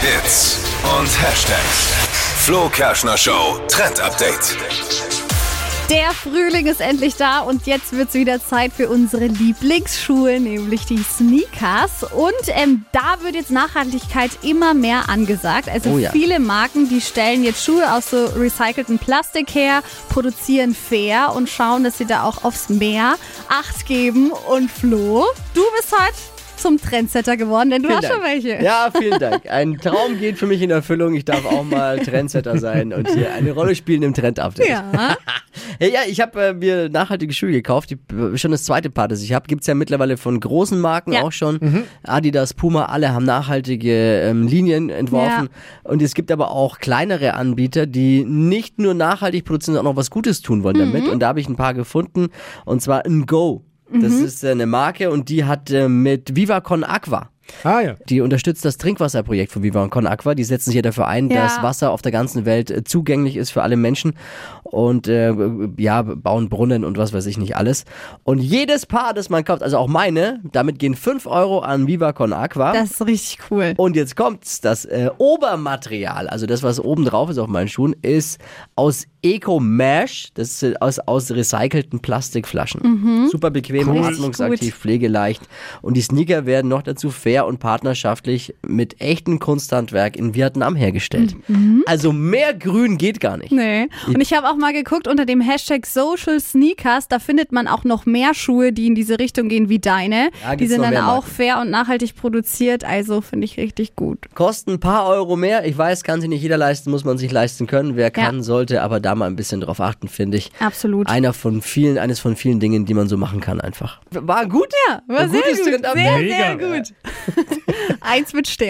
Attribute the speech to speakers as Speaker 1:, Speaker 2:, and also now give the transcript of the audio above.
Speaker 1: Hits und Hashtags. Flo Kerschner Show Trend Update.
Speaker 2: Der Frühling ist endlich da und jetzt wird es wieder Zeit für unsere Lieblingsschuhe, nämlich die Sneakers. Und ähm, da wird jetzt Nachhaltigkeit immer mehr angesagt. Also
Speaker 3: Oh ja.
Speaker 2: viele Marken, die stellen jetzt Schuhe aus so recyceltem Plastik her, produzieren fair und schauen, dass sie da auch aufs Meer Acht geben. Und Flo, du bist heute zum Trendsetter geworden, denn du
Speaker 3: Vielen
Speaker 2: hast schon
Speaker 3: Dank.
Speaker 2: welche.
Speaker 3: Ja, vielen Dank. Ein Traum geht für mich in Erfüllung. Ich darf auch mal Trendsetter sein und hier eine Rolle spielen im Trend-Update.
Speaker 2: Ja.
Speaker 3: Hey, ja, ich habe äh, mir nachhaltige Schuhe gekauft. Die, äh, schon das zweite Paar, das ich habe. Gibt's ja mittlerweile von großen Marken
Speaker 2: Ja.
Speaker 3: auch schon. Adidas, Puma, alle haben nachhaltige ähm, Linien entworfen. Und es gibt aber auch kleinere Anbieter, die nicht nur nachhaltig produzieren, sondern auch noch was Gutes tun wollen damit. Und da habe ich ein paar gefunden. Und zwar ein Go. Das ist äh, eine Marke und die hat äh, mit Viva Con Aqua.
Speaker 4: Ah ja.
Speaker 3: Die unterstützt das Trinkwasserprojekt von Viva Con Aqua. Die setzen sich ja dafür ein,
Speaker 2: Ja.
Speaker 3: dass Wasser auf der ganzen Welt äh, zugänglich ist für alle Menschen und äh, ja, bauen Brunnen und was weiß ich nicht alles. Und jedes Paar, das man kauft, also auch meine, damit gehen 5 Euro an Viva Con Aqua.
Speaker 2: Das ist richtig cool.
Speaker 3: und jetzt kommt's, das äh, Obermaterial, also das, was oben drauf ist auf meinen Schuhen, ist aus Eco Mesh, das ist aus, aus recycelten Plastikflaschen. Super bequem,
Speaker 2: Richtig
Speaker 3: atmungsaktiv,
Speaker 2: gut.
Speaker 3: pflegeleicht. Und die Sneaker werden noch dazu fair und partnerschaftlich mit echtem Kunsthandwerk in Vietnam hergestellt. Also mehr grün geht gar nicht.
Speaker 2: Nee. Und ich habe auch mal geguckt unter dem Hashtag Social Sneakers, da findet man auch noch mehr Schuhe, die in diese Richtung gehen wie deine.
Speaker 3: Ja,
Speaker 2: die sind dann auch
Speaker 3: Marken.
Speaker 2: fair und nachhaltig produziert, also finde ich richtig gut.
Speaker 3: Kosten ein paar Euro mehr. Ich weiß, kann sich nicht jeder leisten, muss man sich leisten können. Wer kann, sollte aber da mal ein bisschen drauf achten, finde ich.
Speaker 2: Absolut.
Speaker 3: Einer von vielen, eines von vielen Dingen, die man so machen kann einfach. War gut?
Speaker 2: ja, war
Speaker 3: Ein
Speaker 2: sehr gut. Sehr, sehr
Speaker 4: Mega.
Speaker 2: gut. Eins mit Stern.